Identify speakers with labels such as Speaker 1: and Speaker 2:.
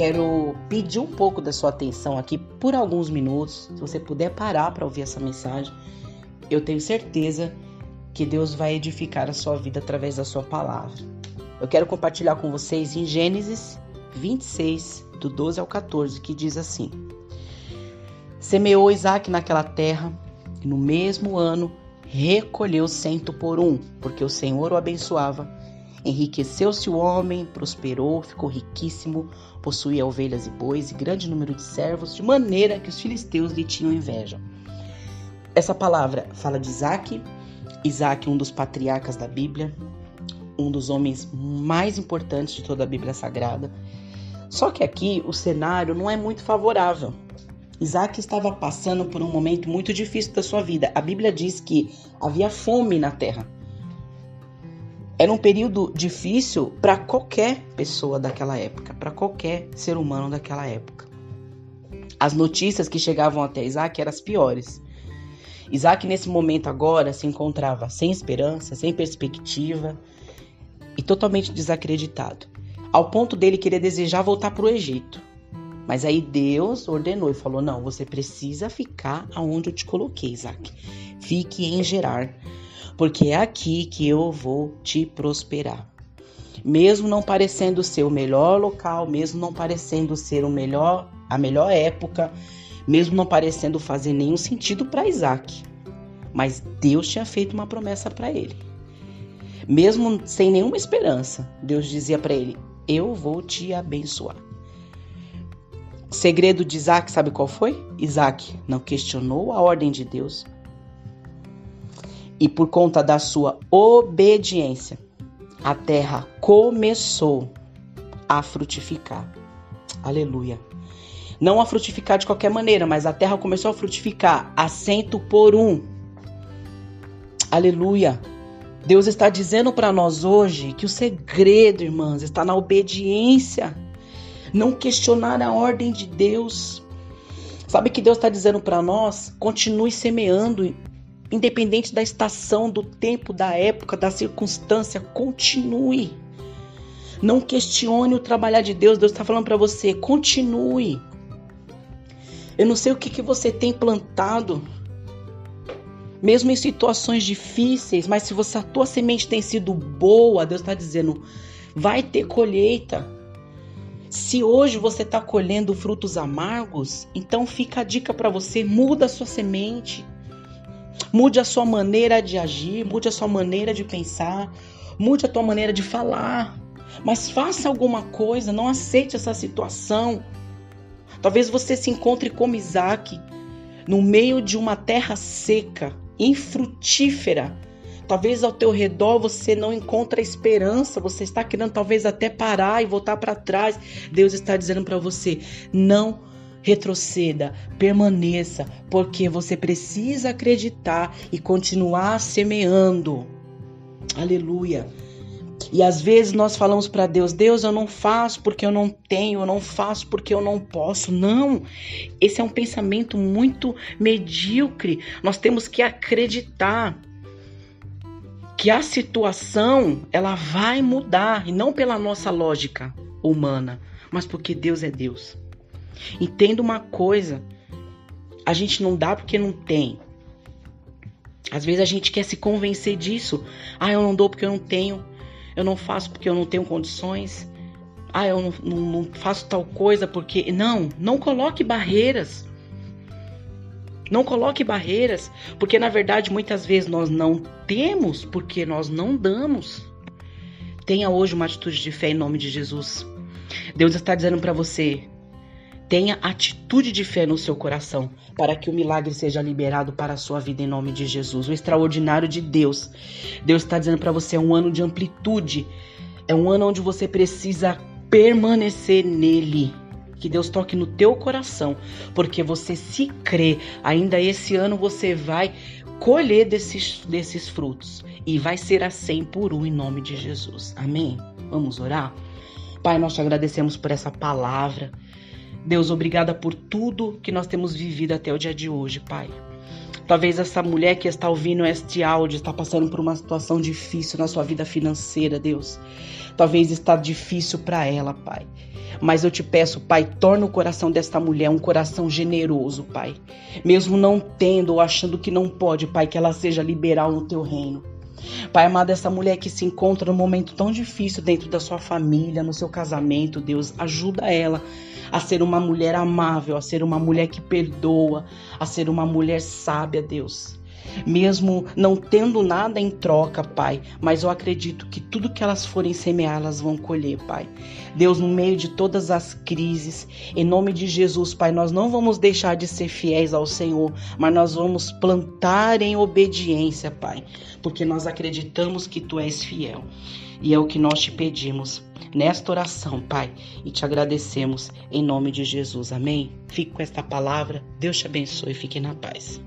Speaker 1: quero pedir um pouco da sua atenção aqui por alguns minutos. Se você puder parar para ouvir essa mensagem, eu tenho certeza que Deus vai edificar a sua vida através da sua palavra. Eu quero compartilhar com vocês em Gênesis 26, do 12 ao 14, que diz assim: Semeou Isaac naquela terra, e no mesmo ano recolheu cento por um, porque o Senhor o abençoava. Enriqueceu-se o homem, prosperou, ficou riquíssimo, possuía ovelhas e bois e grande número de servos, de maneira que os filisteus lhe tinham inveja. Essa palavra fala de Isaac, Isaac, um dos patriarcas da Bíblia, um dos homens mais importantes de toda a Bíblia Sagrada. Só que aqui o cenário não é muito favorável. Isaac estava passando por um momento muito difícil da sua vida. A Bíblia diz que havia fome na terra. Era um período difícil para qualquer pessoa daquela época, para qualquer ser humano daquela época. As notícias que chegavam até Isaac eram as piores. Isaac, nesse momento agora, se encontrava sem esperança, sem perspectiva e totalmente desacreditado ao ponto dele querer desejar voltar para o Egito. Mas aí Deus ordenou e falou: Não, você precisa ficar aonde eu te coloquei, Isaac. Fique em Gerar, porque é aqui que eu vou te prosperar. Mesmo não parecendo ser o melhor local, mesmo não parecendo ser o melhor, a melhor época, mesmo não parecendo fazer nenhum sentido para Isaac. Mas Deus tinha feito uma promessa para ele. Mesmo sem nenhuma esperança, Deus dizia para ele: eu vou te abençoar. Segredo de Isaac, sabe qual foi? Isaac não questionou a ordem de Deus. E por conta da sua obediência, a terra começou a frutificar. Aleluia. Não a frutificar de qualquer maneira, mas a terra começou a frutificar a cento por um. Aleluia. Deus está dizendo para nós hoje que o segredo, irmãs, está na obediência. Não questionar a ordem de Deus. Sabe que Deus está dizendo para nós? Continue semeando, independente da estação, do tempo, da época, da circunstância. Continue. Não questione o trabalhar de Deus. Deus está falando para você: continue. Eu não sei o que, que você tem plantado mesmo em situações difíceis, mas se você, a tua semente tem sido boa, Deus está dizendo, vai ter colheita. Se hoje você está colhendo frutos amargos, então fica a dica para você: muda a sua semente, mude a sua maneira de agir, mude a sua maneira de pensar, mude a tua maneira de falar. Mas faça alguma coisa, não aceite essa situação. Talvez você se encontre como Isaac, no meio de uma terra seca, infrutífera. Talvez ao teu redor você não encontra esperança, você está querendo talvez até parar e voltar para trás. Deus está dizendo para você: não retroceda, permaneça, porque você precisa acreditar e continuar semeando. Aleluia. E às vezes nós falamos para Deus: Deus, eu não faço porque eu não tenho, eu não faço porque eu não posso. Não, esse é um pensamento muito medíocre. Nós temos que acreditar que a situação ela vai mudar e não pela nossa lógica humana, mas porque Deus é Deus. Entenda uma coisa: a gente não dá porque não tem. Às vezes a gente quer se convencer disso. Ah, eu não dou porque eu não tenho eu não faço porque eu não tenho condições. Ah, eu não, não, não faço tal coisa porque. Não, não coloque barreiras. Não coloque barreiras, porque na verdade muitas vezes nós não temos porque nós não damos. Tenha hoje uma atitude de fé em nome de Jesus. Deus está dizendo para você: Tenha atitude de fé no seu coração para que o milagre seja liberado para a sua vida em nome de Jesus. O extraordinário de Deus. Deus está dizendo para você: é um ano de amplitude. É um ano onde você precisa permanecer nele. Que Deus toque no teu coração, porque você se crê, ainda esse ano você vai colher desses, desses frutos e vai ser a 100 por um em nome de Jesus. Amém? Vamos orar? Pai, nós te agradecemos por essa palavra. Deus, obrigada por tudo que nós temos vivido até o dia de hoje, Pai. Talvez essa mulher que está ouvindo este áudio está passando por uma situação difícil na sua vida financeira, Deus. Talvez está difícil para ela, Pai. Mas eu te peço, Pai, torna o coração desta mulher um coração generoso, Pai. Mesmo não tendo ou achando que não pode, Pai, que ela seja liberal no teu reino. Pai amado, essa mulher que se encontra num momento tão difícil dentro da sua família, no seu casamento, Deus, ajuda ela a ser uma mulher amável, a ser uma mulher que perdoa, a ser uma mulher sábia, Deus mesmo não tendo nada em troca, Pai, mas eu acredito que tudo que elas forem semear, elas vão colher, Pai. Deus, no meio de todas as crises, em nome de Jesus, Pai, nós não vamos deixar de ser fiéis ao Senhor, mas nós vamos plantar em obediência, Pai, porque nós acreditamos que Tu és fiel. E é o que nós te pedimos nesta oração, Pai, e te agradecemos em nome de Jesus. Amém? Fique com esta palavra. Deus te abençoe e fique na paz.